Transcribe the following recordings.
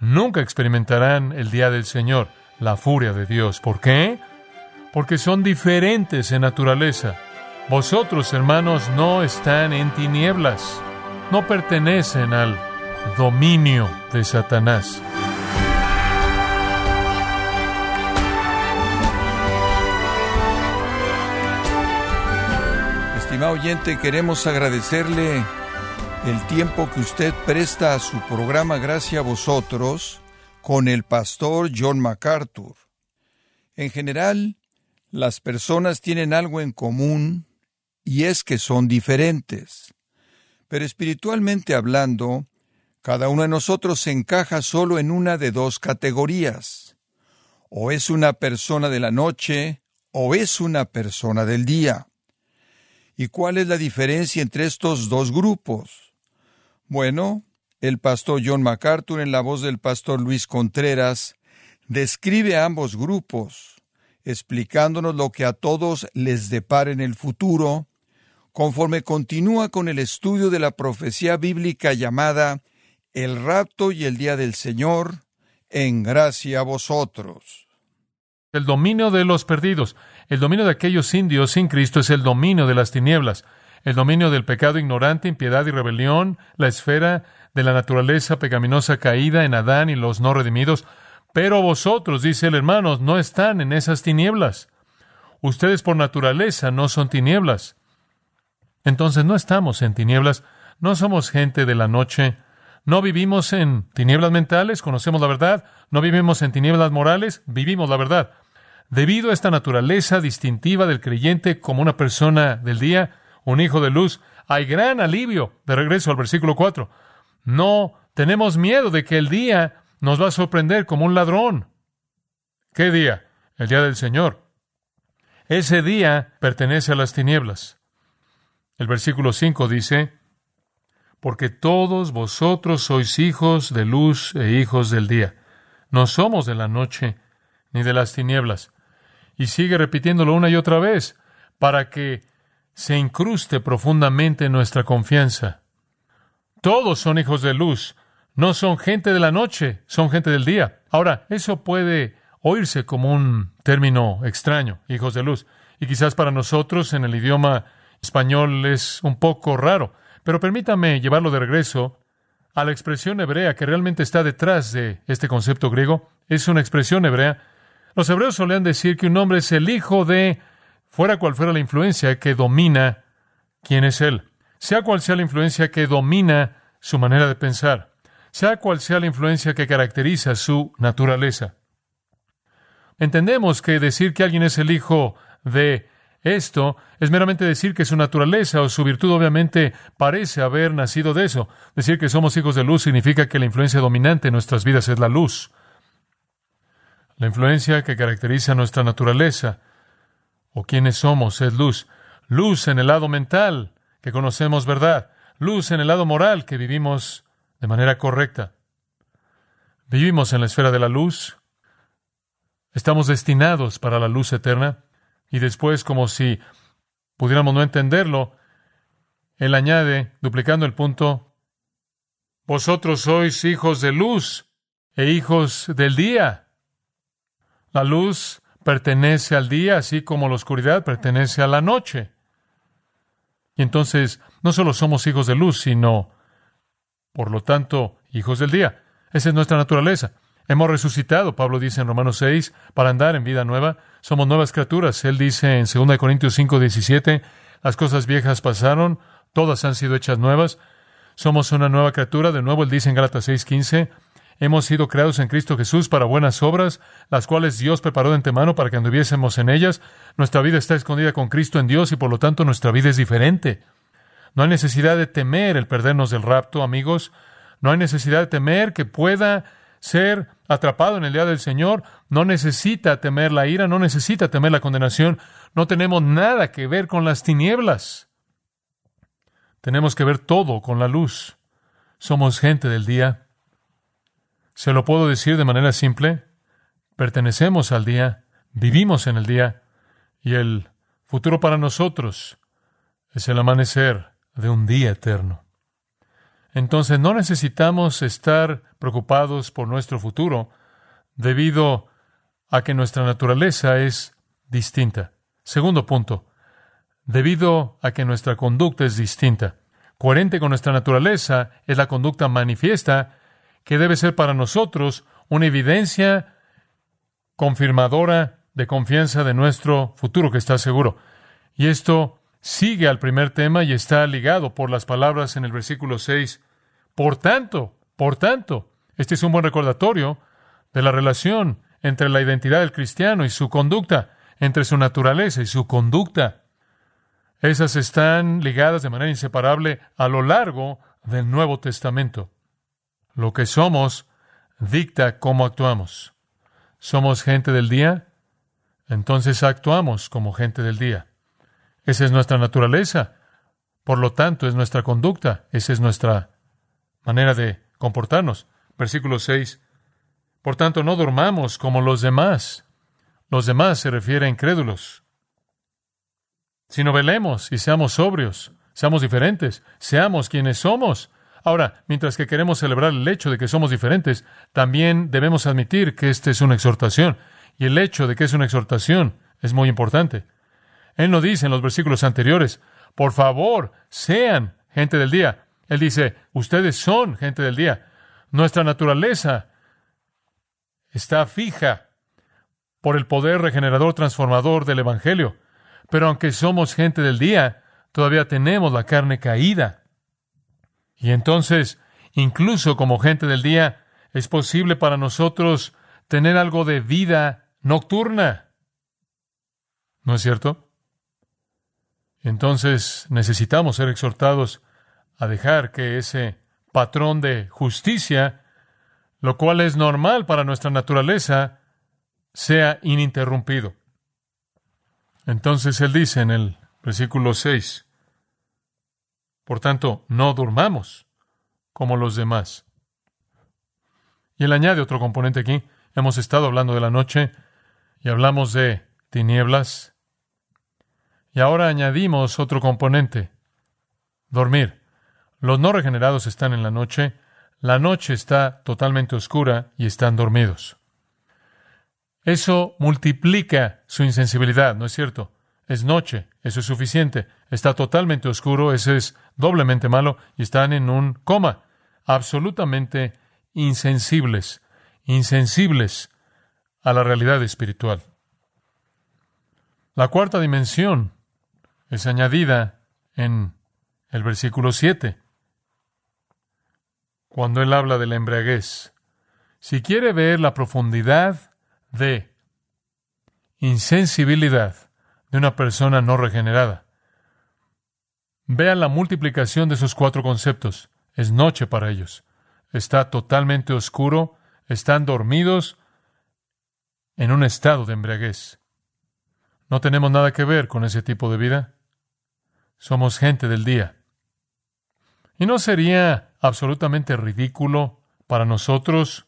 nunca experimentarán el día del Señor, la furia de Dios. ¿Por qué? Porque son diferentes en naturaleza. Vosotros, hermanos, no están en tinieblas, no pertenecen al dominio de Satanás. Estimado oyente, queremos agradecerle el tiempo que usted presta a su programa Gracias a vosotros con el pastor John MacArthur. En general, las personas tienen algo en común y es que son diferentes. Pero espiritualmente hablando, cada uno de nosotros se encaja solo en una de dos categorías. O es una persona de la noche o es una persona del día. ¿Y cuál es la diferencia entre estos dos grupos? Bueno, el pastor John MacArthur, en la voz del pastor Luis Contreras, describe a ambos grupos, explicándonos lo que a todos les depara en el futuro, conforme continúa con el estudio de la profecía bíblica llamada El rapto y el día del Señor, en gracia a vosotros. El dominio de los perdidos, el dominio de aquellos indios sin Cristo es el dominio de las tinieblas el dominio del pecado ignorante, impiedad y rebelión, la esfera de la naturaleza pecaminosa caída en Adán y los no redimidos. Pero vosotros, dice el hermano, no están en esas tinieblas. Ustedes por naturaleza no son tinieblas. Entonces no estamos en tinieblas, no somos gente de la noche, no vivimos en tinieblas mentales, conocemos la verdad, no vivimos en tinieblas morales, vivimos la verdad. Debido a esta naturaleza distintiva del creyente como una persona del día, un hijo de luz, hay gran alivio. De regreso al versículo 4. No tenemos miedo de que el día nos va a sorprender como un ladrón. ¿Qué día? El día del Señor. Ese día pertenece a las tinieblas. El versículo 5 dice, porque todos vosotros sois hijos de luz e hijos del día. No somos de la noche ni de las tinieblas. Y sigue repitiéndolo una y otra vez, para que se incruste profundamente en nuestra confianza. Todos son hijos de luz, no son gente de la noche, son gente del día. Ahora, eso puede oírse como un término extraño, hijos de luz, y quizás para nosotros en el idioma español es un poco raro, pero permítame llevarlo de regreso a la expresión hebrea que realmente está detrás de este concepto griego. Es una expresión hebrea. Los hebreos solían decir que un hombre es el hijo de fuera cual fuera la influencia que domina quién es Él, sea cual sea la influencia que domina su manera de pensar, sea cual sea la influencia que caracteriza su naturaleza. Entendemos que decir que alguien es el hijo de esto es meramente decir que su naturaleza o su virtud obviamente parece haber nacido de eso. Decir que somos hijos de luz significa que la influencia dominante en nuestras vidas es la luz. La influencia que caracteriza nuestra naturaleza o quiénes somos es luz. Luz en el lado mental, que conocemos verdad. Luz en el lado moral, que vivimos de manera correcta. Vivimos en la esfera de la luz. Estamos destinados para la luz eterna. Y después, como si pudiéramos no entenderlo, él añade, duplicando el punto, vosotros sois hijos de luz e hijos del día. La luz pertenece al día, así como la oscuridad pertenece a la noche. Y entonces no solo somos hijos de luz, sino, por lo tanto, hijos del día. Esa es nuestra naturaleza. Hemos resucitado, Pablo dice en Romanos 6, para andar en vida nueva. Somos nuevas criaturas. Él dice en 2 Corintios 5, 17, las cosas viejas pasaron, todas han sido hechas nuevas. Somos una nueva criatura. De nuevo, él dice en Gálatas 6, 15, Hemos sido creados en Cristo Jesús para buenas obras, las cuales Dios preparó de antemano para que anduviésemos en ellas. Nuestra vida está escondida con Cristo en Dios y por lo tanto nuestra vida es diferente. No hay necesidad de temer el perdernos del rapto, amigos. No hay necesidad de temer que pueda ser atrapado en el día del Señor. No necesita temer la ira, no necesita temer la condenación. No tenemos nada que ver con las tinieblas. Tenemos que ver todo con la luz. Somos gente del día. Se lo puedo decir de manera simple. Pertenecemos al día, vivimos en el día, y el futuro para nosotros es el amanecer de un día eterno. entonces no necesitamos estar preocupados por nuestro futuro debido a que nuestra naturaleza es distinta. Segundo punto, debido a que nuestra conducta es distinta. Coherente con nuestra naturaleza es la conducta manifiesta que debe ser para nosotros una evidencia confirmadora de confianza de nuestro futuro que está seguro. Y esto sigue al primer tema y está ligado por las palabras en el versículo 6. Por tanto, por tanto, este es un buen recordatorio de la relación entre la identidad del cristiano y su conducta, entre su naturaleza y su conducta. Esas están ligadas de manera inseparable a lo largo del Nuevo Testamento. Lo que somos dicta cómo actuamos. ¿Somos gente del día? Entonces actuamos como gente del día. Esa es nuestra naturaleza. Por lo tanto, es nuestra conducta. Esa es nuestra manera de comportarnos. Versículo 6. Por tanto, no dormamos como los demás. Los demás se refiere a incrédulos. Sino velemos y seamos sobrios, seamos diferentes, seamos quienes somos. Ahora, mientras que queremos celebrar el hecho de que somos diferentes, también debemos admitir que esta es una exhortación. Y el hecho de que es una exhortación es muy importante. Él no dice en los versículos anteriores, por favor, sean gente del día. Él dice, ustedes son gente del día. Nuestra naturaleza está fija por el poder regenerador transformador del Evangelio. Pero aunque somos gente del día, todavía tenemos la carne caída. Y entonces, incluso como gente del día, es posible para nosotros tener algo de vida nocturna. ¿No es cierto? Entonces necesitamos ser exhortados a dejar que ese patrón de justicia, lo cual es normal para nuestra naturaleza, sea ininterrumpido. Entonces él dice en el versículo 6, por tanto, no durmamos como los demás. Y él añade otro componente aquí. Hemos estado hablando de la noche y hablamos de tinieblas. Y ahora añadimos otro componente, dormir. Los no regenerados están en la noche, la noche está totalmente oscura y están dormidos. Eso multiplica su insensibilidad, ¿no es cierto? Es noche, eso es suficiente. Está totalmente oscuro, eso es doblemente malo y están en un coma, absolutamente insensibles, insensibles a la realidad espiritual. La cuarta dimensión es añadida en el versículo 7, cuando él habla de la embriaguez. Si quiere ver la profundidad de insensibilidad de una persona no regenerada. Vean la multiplicación de esos cuatro conceptos. Es noche para ellos. Está totalmente oscuro, están dormidos en un estado de embriaguez. No tenemos nada que ver con ese tipo de vida. Somos gente del día. ¿Y no sería absolutamente ridículo para nosotros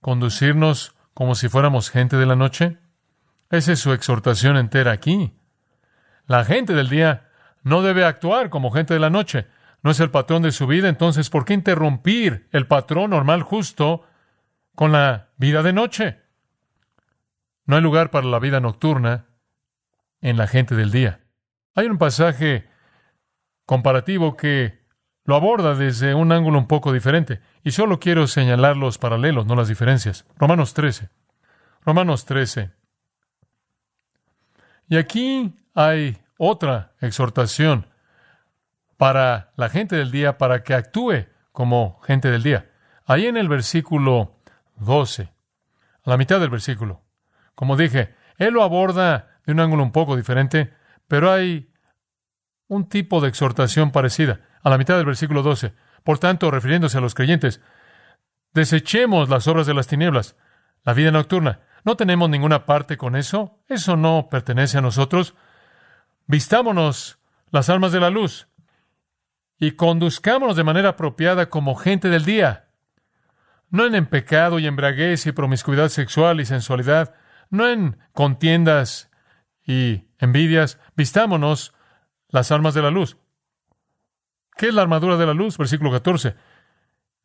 conducirnos como si fuéramos gente de la noche? Esa es su exhortación entera aquí. La gente del día no debe actuar como gente de la noche. No es el patrón de su vida, entonces, ¿por qué interrumpir el patrón normal justo con la vida de noche? No hay lugar para la vida nocturna en la gente del día. Hay un pasaje comparativo que lo aborda desde un ángulo un poco diferente. Y solo quiero señalar los paralelos, no las diferencias. Romanos 13. Romanos 13. Y aquí hay otra exhortación para la gente del día, para que actúe como gente del día. Ahí en el versículo 12, a la mitad del versículo. Como dije, él lo aborda de un ángulo un poco diferente, pero hay un tipo de exhortación parecida a la mitad del versículo 12. Por tanto, refiriéndose a los creyentes, desechemos las obras de las tinieblas, la vida nocturna. No tenemos ninguna parte con eso. Eso no pertenece a nosotros. Vistámonos las armas de la luz y conduzcámonos de manera apropiada como gente del día. No en, pecado y embriaguez y promiscuidad sexual y sensualidad, no en contiendas y envidias. Vistámonos las armas de la luz. ¿Qué es la armadura de la luz? Versículo 14.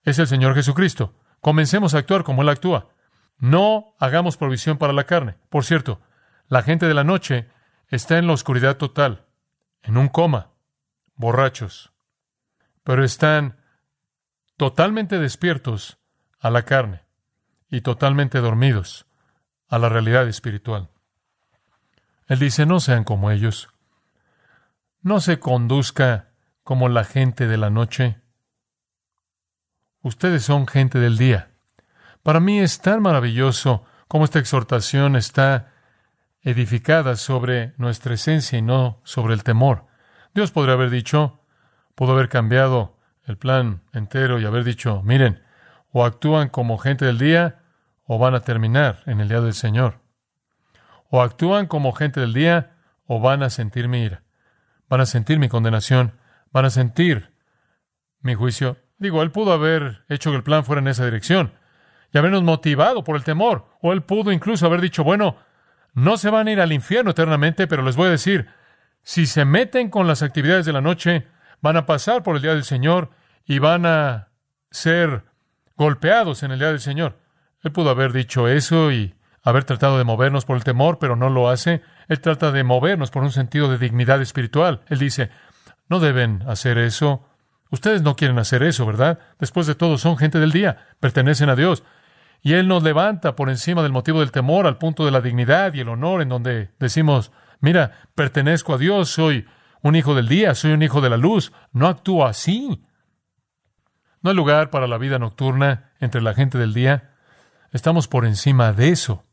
Es el Señor Jesucristo. Comencemos a actuar como Él actúa. No hagamos provisión para la carne. Por cierto, la gente de la noche está en la oscuridad total, en un coma, borrachos, pero están totalmente despiertos a la carne y totalmente dormidos a la realidad espiritual. Él dice, no sean como ellos, no se conduzca como la gente de la noche. Ustedes son gente del día. Para mí es tan maravilloso cómo esta exhortación está edificada sobre nuestra esencia y no sobre el temor. Dios podría haber dicho, pudo haber cambiado el plan entero y haber dicho, miren, o actúan como gente del día o van a terminar en el día del Señor. O actúan como gente del día o van a sentir mi ira, van a sentir mi condenación, van a sentir mi juicio. Digo, él pudo haber hecho que el plan fuera en esa dirección y habernos motivado por el temor. O él pudo incluso haber dicho, bueno, no se van a ir al infierno eternamente, pero les voy a decir, si se meten con las actividades de la noche, van a pasar por el día del Señor y van a ser golpeados en el día del Señor. Él pudo haber dicho eso y haber tratado de movernos por el temor, pero no lo hace. Él trata de movernos por un sentido de dignidad espiritual. Él dice, no deben hacer eso. Ustedes no quieren hacer eso, ¿verdad? Después de todo, son gente del día, pertenecen a Dios. Y Él nos levanta por encima del motivo del temor al punto de la dignidad y el honor, en donde decimos, mira, pertenezco a Dios, soy un hijo del día, soy un hijo de la luz, no actúo así. No hay lugar para la vida nocturna entre la gente del día. Estamos por encima de eso.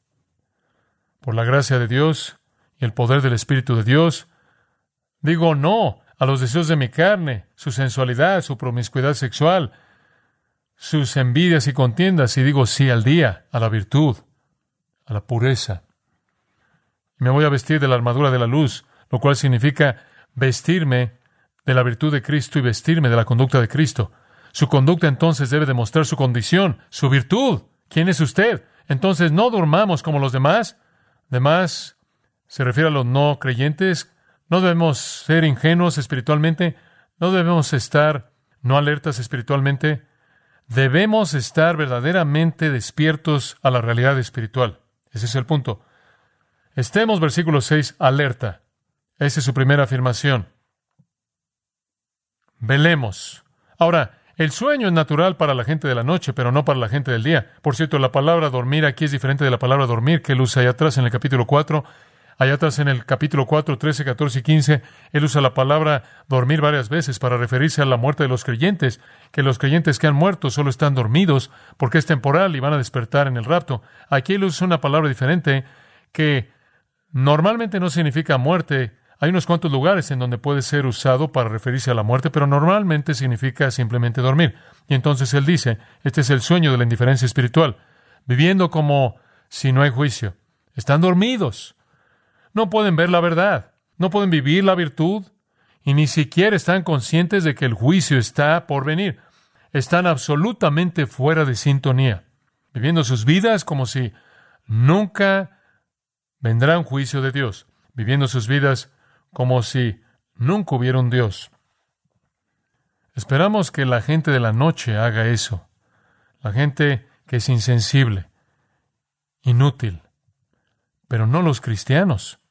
Por la gracia de Dios y el poder del Espíritu de Dios, digo no a los deseos de mi carne, su sensualidad, su promiscuidad sexual, sus envidias y contiendas, y digo sí al día, a la virtud, a la pureza. me voy a vestir de la armadura de la luz, lo cual significa vestirme de la virtud de Cristo y vestirme de la conducta de Cristo. Su conducta entonces debe demostrar su condición, su virtud. ¿Quién es usted? Entonces no durmamos como los demás. Demás se refiere a los no creyentes no debemos ser ingenuos espiritualmente, no debemos estar no alertas espiritualmente, debemos estar verdaderamente despiertos a la realidad espiritual. Ese es el punto. Estemos, versículo 6, alerta. Esa es su primera afirmación. Velemos. Ahora, el sueño es natural para la gente de la noche, pero no para la gente del día. Por cierto, la palabra dormir aquí es diferente de la palabra dormir que usa allá atrás en el capítulo 4 Allá atrás en el capítulo 4, 13, 14 y 15, él usa la palabra dormir varias veces para referirse a la muerte de los creyentes, que los creyentes que han muerto solo están dormidos porque es temporal y van a despertar en el rapto. Aquí él usa una palabra diferente que normalmente no significa muerte. Hay unos cuantos lugares en donde puede ser usado para referirse a la muerte, pero normalmente significa simplemente dormir. Y entonces él dice, este es el sueño de la indiferencia espiritual, viviendo como si no hay juicio. Están dormidos no pueden ver la verdad, no pueden vivir la virtud y ni siquiera están conscientes de que el juicio está por venir. Están absolutamente fuera de sintonía, viviendo sus vidas como si nunca vendrá un juicio de Dios, viviendo sus vidas como si nunca hubiera un Dios. Esperamos que la gente de la noche haga eso, la gente que es insensible, inútil, pero no los cristianos.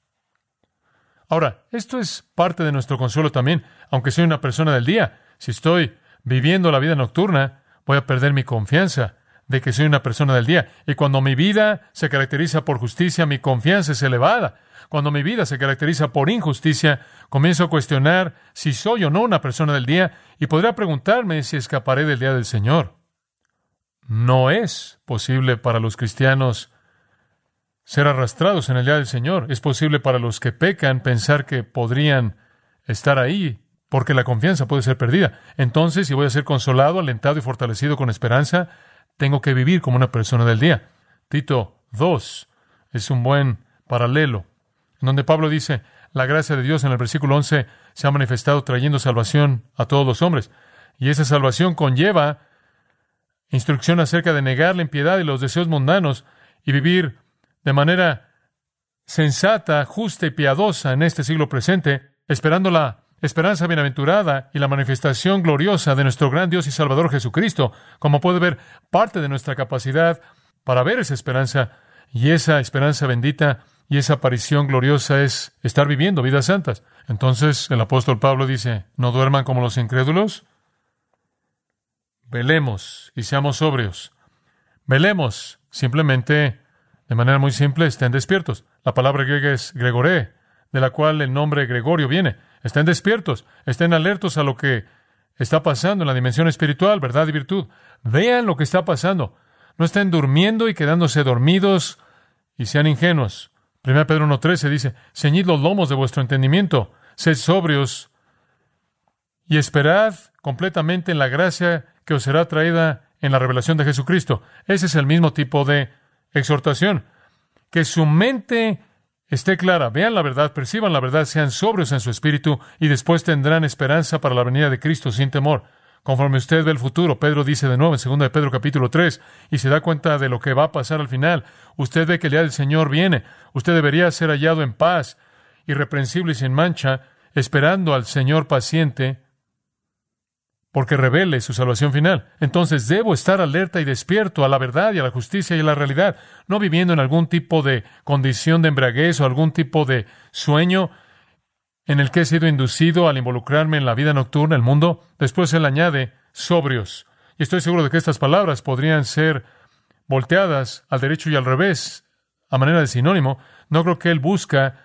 Ahora, esto es parte de nuestro consuelo también, aunque soy una persona del día. Si estoy viviendo la vida nocturna, voy a perder mi confianza de que soy una persona del día. Y cuando mi vida se caracteriza por justicia, mi confianza es elevada. Cuando mi vida se caracteriza por injusticia, comienzo a cuestionar si soy o no una persona del día y podría preguntarme si escaparé del día del Señor. No es posible para los cristianos ser arrastrados en el día del Señor. Es posible para los que pecan pensar que podrían estar ahí porque la confianza puede ser perdida. Entonces, si voy a ser consolado, alentado y fortalecido con esperanza, tengo que vivir como una persona del día. Tito 2 es un buen paralelo, en donde Pablo dice, la gracia de Dios en el versículo 11 se ha manifestado trayendo salvación a todos los hombres. Y esa salvación conlleva instrucción acerca de negar la impiedad y los deseos mundanos y vivir de manera sensata, justa y piadosa en este siglo presente, esperando la esperanza bienaventurada y la manifestación gloriosa de nuestro gran Dios y Salvador Jesucristo. Como puede ver, parte de nuestra capacidad para ver esa esperanza y esa esperanza bendita y esa aparición gloriosa es estar viviendo vidas santas. Entonces el apóstol Pablo dice, no duerman como los incrédulos. Velemos y seamos sobrios. Velemos, simplemente, de manera muy simple, estén despiertos. La palabra griega es gregoré, de la cual el nombre Gregorio viene. Estén despiertos, estén alertos a lo que está pasando en la dimensión espiritual, verdad y virtud. Vean lo que está pasando. No estén durmiendo y quedándose dormidos y sean ingenuos. 1 Pedro 1.13 dice, ceñid los lomos de vuestro entendimiento, sed sobrios y esperad completamente en la gracia que os será traída en la revelación de Jesucristo. Ese es el mismo tipo de exhortación. Que su mente esté clara, vean la verdad, perciban la verdad, sean sobrios en su espíritu y después tendrán esperanza para la venida de Cristo sin temor. Conforme usted ve el futuro, Pedro dice de nuevo en 2 de Pedro capítulo 3 y se da cuenta de lo que va a pasar al final. Usted ve que el día del Señor viene. Usted debería ser hallado en paz, irreprensible y sin mancha, esperando al Señor paciente porque revele su salvación final. Entonces debo estar alerta y despierto a la verdad y a la justicia y a la realidad, no viviendo en algún tipo de condición de embriaguez o algún tipo de sueño en el que he sido inducido al involucrarme en la vida nocturna, el mundo. Después él añade sobrios. Y estoy seguro de que estas palabras podrían ser volteadas al derecho y al revés a manera de sinónimo. No creo que él busca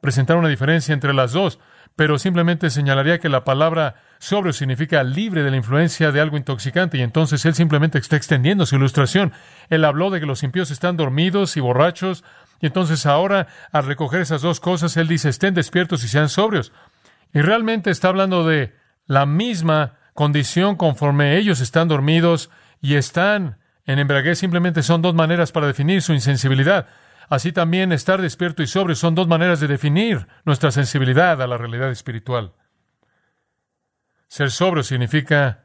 presentar una diferencia entre las dos, pero simplemente señalaría que la palabra sobrio significa libre de la influencia de algo intoxicante, y entonces él simplemente está extendiendo su ilustración. Él habló de que los impíos están dormidos y borrachos, y entonces ahora, al recoger esas dos cosas, él dice, estén despiertos y sean sobrios. Y realmente está hablando de la misma condición conforme ellos están dormidos y están en embriaguez, simplemente son dos maneras para definir su insensibilidad. Así también estar despierto y sobrio son dos maneras de definir nuestra sensibilidad a la realidad espiritual. Ser sobrio significa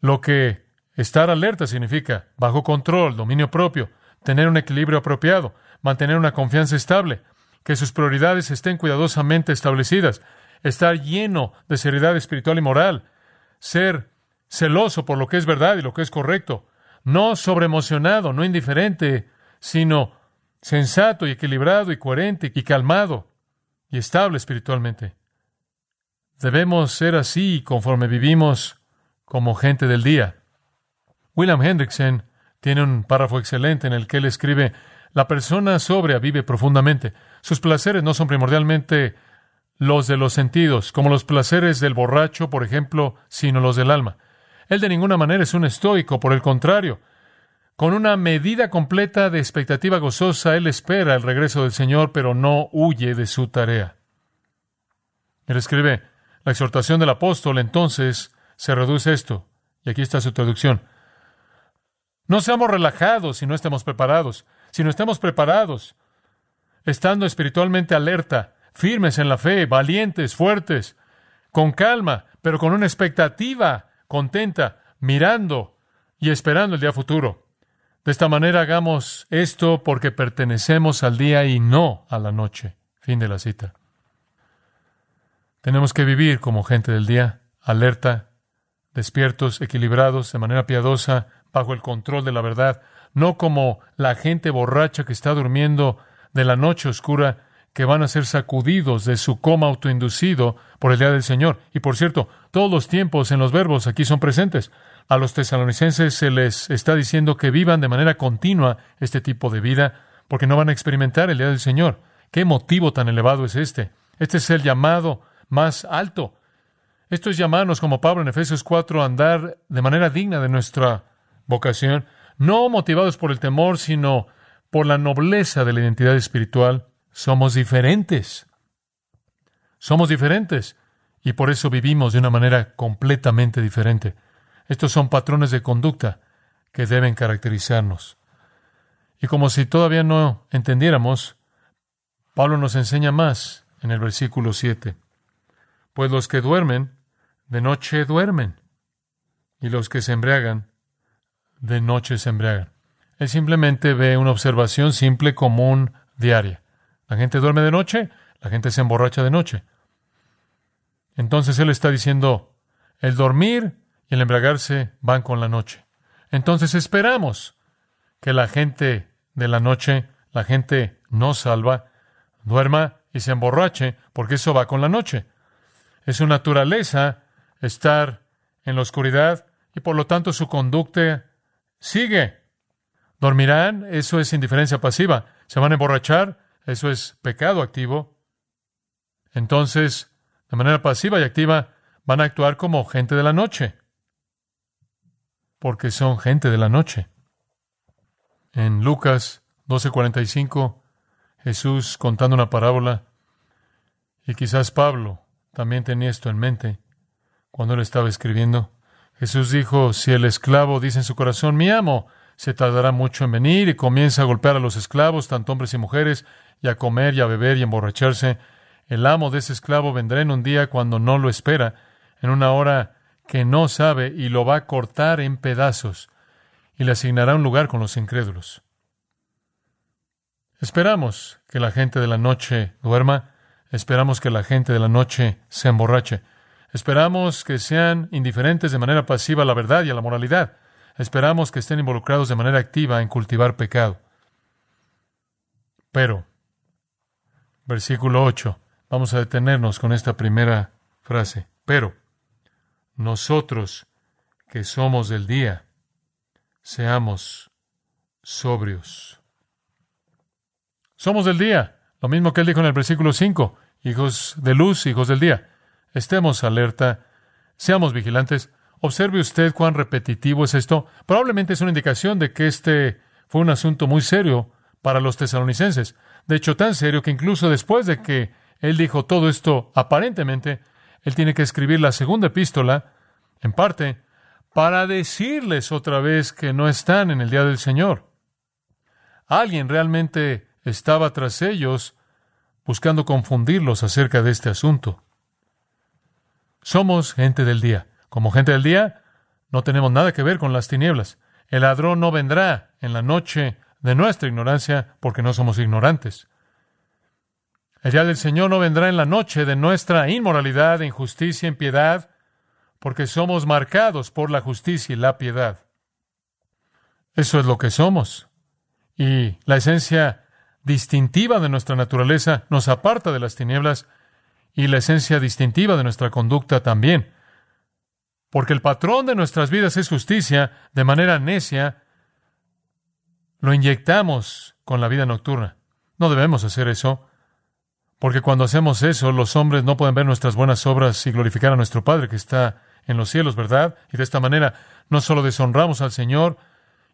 lo que estar alerta significa, bajo control, dominio propio, tener un equilibrio apropiado, mantener una confianza estable, que sus prioridades estén cuidadosamente establecidas, estar lleno de seriedad espiritual y moral, ser celoso por lo que es verdad y lo que es correcto, no sobreemocionado, no indiferente, sino sensato y equilibrado y coherente y calmado y estable espiritualmente. Debemos ser así conforme vivimos como gente del día. William Hendrickson tiene un párrafo excelente en el que él escribe, la persona sobria vive profundamente. Sus placeres no son primordialmente los de los sentidos, como los placeres del borracho, por ejemplo, sino los del alma. Él de ninguna manera es un estoico, por el contrario, con una medida completa de expectativa gozosa, él espera el regreso del Señor, pero no huye de su tarea. Él escribe, la exhortación del apóstol entonces se reduce a esto, y aquí está su traducción. No seamos relajados si no estemos preparados, si no estamos preparados, estando espiritualmente alerta, firmes en la fe, valientes, fuertes, con calma, pero con una expectativa contenta, mirando y esperando el día futuro. De esta manera hagamos esto porque pertenecemos al día y no a la noche. Fin de la cita. Tenemos que vivir como gente del día, alerta, despiertos, equilibrados, de manera piadosa, bajo el control de la verdad, no como la gente borracha que está durmiendo de la noche oscura, que van a ser sacudidos de su coma autoinducido por el día del Señor. Y por cierto, todos los tiempos en los verbos aquí son presentes. A los tesalonicenses se les está diciendo que vivan de manera continua este tipo de vida, porque no van a experimentar el día del Señor. ¿Qué motivo tan elevado es este? Este es el llamado más alto. Esto es llamarnos, como Pablo en Efesios 4, a andar de manera digna de nuestra vocación, no motivados por el temor, sino por la nobleza de la identidad espiritual. Somos diferentes. Somos diferentes. Y por eso vivimos de una manera completamente diferente. Estos son patrones de conducta que deben caracterizarnos. Y como si todavía no entendiéramos, Pablo nos enseña más en el versículo 7. Pues los que duermen, de noche duermen, y los que se embriagan, de noche se embriagan. Él simplemente ve una observación simple, común, diaria. La gente duerme de noche, la gente se emborracha de noche. Entonces Él está diciendo, el dormir y el embriagarse van con la noche. Entonces esperamos que la gente de la noche, la gente no salva, duerma y se emborrache, porque eso va con la noche. Es su naturaleza estar en la oscuridad y por lo tanto su conducta sigue. Dormirán, eso es indiferencia pasiva. Se van a emborrachar, eso es pecado activo. Entonces, de manera pasiva y activa, van a actuar como gente de la noche, porque son gente de la noche. En Lucas 12:45, Jesús contando una parábola, y quizás Pablo también tenía esto en mente cuando él estaba escribiendo. Jesús dijo, si el esclavo dice en su corazón, mi amo, se tardará mucho en venir y comienza a golpear a los esclavos, tanto hombres y mujeres, y a comer y a beber y emborracharse, el amo de ese esclavo vendrá en un día cuando no lo espera, en una hora que no sabe, y lo va a cortar en pedazos, y le asignará un lugar con los incrédulos. Esperamos que la gente de la noche duerma, esperamos que la gente de la noche se emborrache, esperamos que sean indiferentes de manera pasiva a la verdad y a la moralidad, esperamos que estén involucrados de manera activa en cultivar pecado. Pero, versículo 8, vamos a detenernos con esta primera frase, pero nosotros que somos del día, seamos sobrios. Somos del día, lo mismo que él dijo en el versículo 5, hijos de luz, hijos del día. Estemos alerta, seamos vigilantes. Observe usted cuán repetitivo es esto. Probablemente es una indicación de que este fue un asunto muy serio para los tesalonicenses. De hecho, tan serio que incluso después de que él dijo todo esto aparentemente, él tiene que escribir la segunda epístola, en parte, para decirles otra vez que no están en el día del Señor. Alguien realmente estaba tras ellos buscando confundirlos acerca de este asunto. Somos gente del día. Como gente del día, no tenemos nada que ver con las tinieblas. El ladrón no vendrá en la noche de nuestra ignorancia porque no somos ignorantes. El día del Señor no vendrá en la noche de nuestra inmoralidad, injusticia, impiedad, porque somos marcados por la justicia y la piedad. Eso es lo que somos. Y la esencia distintiva de nuestra naturaleza nos aparta de las tinieblas y la esencia distintiva de nuestra conducta también. Porque el patrón de nuestras vidas es justicia, de manera necia, lo inyectamos con la vida nocturna. No debemos hacer eso. Porque cuando hacemos eso, los hombres no pueden ver nuestras buenas obras y glorificar a nuestro Padre que está en los cielos, ¿verdad? Y de esta manera no solo deshonramos al Señor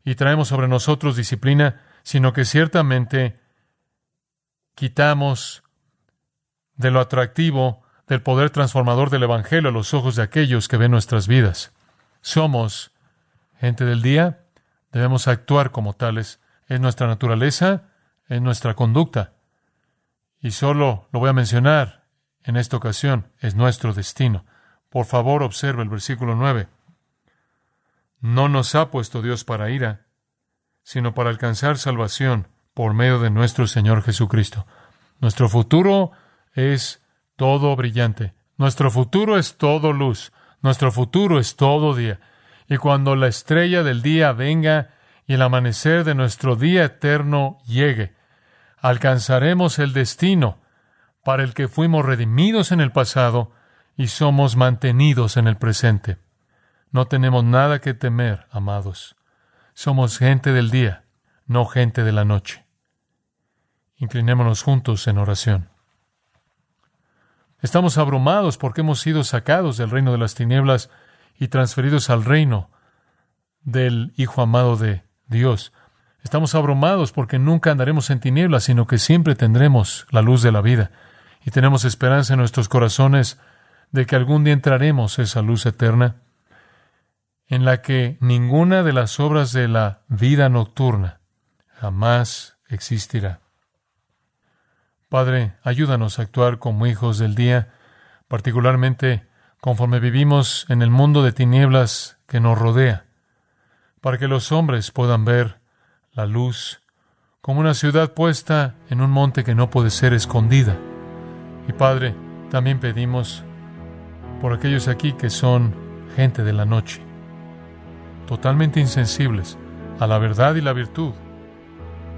y traemos sobre nosotros disciplina, sino que ciertamente quitamos de lo atractivo del poder transformador del Evangelio a los ojos de aquellos que ven nuestras vidas. Somos gente del día, debemos actuar como tales. Es nuestra naturaleza, es nuestra conducta y solo lo voy a mencionar en esta ocasión, es nuestro destino. Por favor, observe el versículo 9. No nos ha puesto Dios para ira, sino para alcanzar salvación por medio de nuestro Señor Jesucristo. Nuestro futuro es todo brillante. Nuestro futuro es todo luz. Nuestro futuro es todo día. Y cuando la estrella del día venga y el amanecer de nuestro día eterno llegue, alcanzaremos el destino para el que fuimos redimidos en el pasado y somos mantenidos en el presente. No tenemos nada que temer, amados. Somos gente del día, no gente de la noche. Inclinémonos juntos en oración. Estamos abrumados porque hemos sido sacados del reino de las tinieblas y transferidos al reino del Hijo amado de Dios. Estamos abrumados porque nunca andaremos en tinieblas, sino que siempre tendremos la luz de la vida. Y tenemos esperanza en nuestros corazones de que algún día entraremos esa luz eterna, en la que ninguna de las obras de la vida nocturna jamás existirá. Padre, ayúdanos a actuar como hijos del día, particularmente conforme vivimos en el mundo de tinieblas que nos rodea, para que los hombres puedan ver la luz, como una ciudad puesta en un monte que no puede ser escondida. Y Padre, también pedimos por aquellos aquí que son gente de la noche, totalmente insensibles a la verdad y la virtud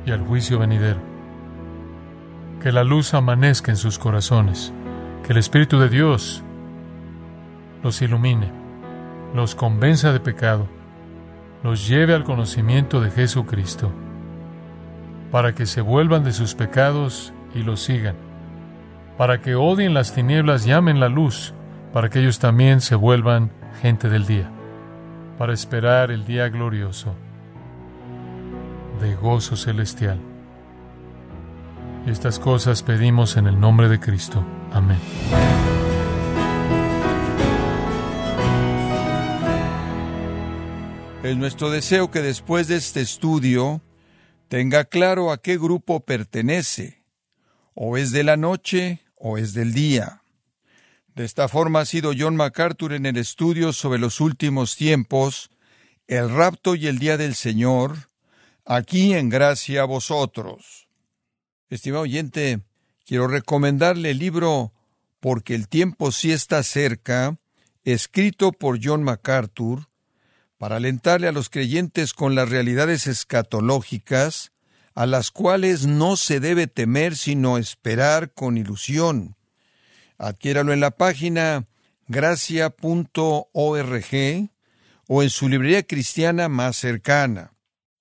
y al juicio venidero. Que la luz amanezca en sus corazones, que el Espíritu de Dios los ilumine, los convenza de pecado, los lleve al conocimiento de Jesucristo, para que se vuelvan de sus pecados y los sigan, para que odien las tinieblas y amen la luz, para que ellos también se vuelvan gente del día, para esperar el día glorioso de gozo celestial. Estas cosas pedimos en el nombre de Cristo. Amén. Es nuestro deseo que después de este estudio tenga claro a qué grupo pertenece, o es de la noche o es del día. De esta forma ha sido John MacArthur en el estudio sobre los últimos tiempos, el rapto y el día del Señor, aquí en gracia a vosotros. Estimado oyente, quiero recomendarle el libro Porque el tiempo sí está cerca, escrito por John MacArthur, para alentarle a los creyentes con las realidades escatológicas, a las cuales no se debe temer sino esperar con ilusión. Adquiéralo en la página gracia.org o en su librería cristiana más cercana.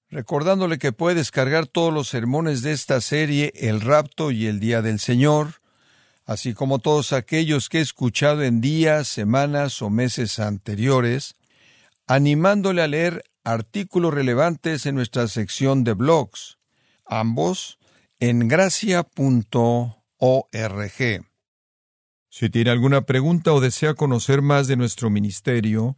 Recordándole que puede descargar todos los sermones de esta serie El rapto y el día del Señor, así como todos aquellos que he escuchado en días, semanas o meses anteriores, animándole a leer artículos relevantes en nuestra sección de blogs, ambos en gracia.org. Si tiene alguna pregunta o desea conocer más de nuestro ministerio,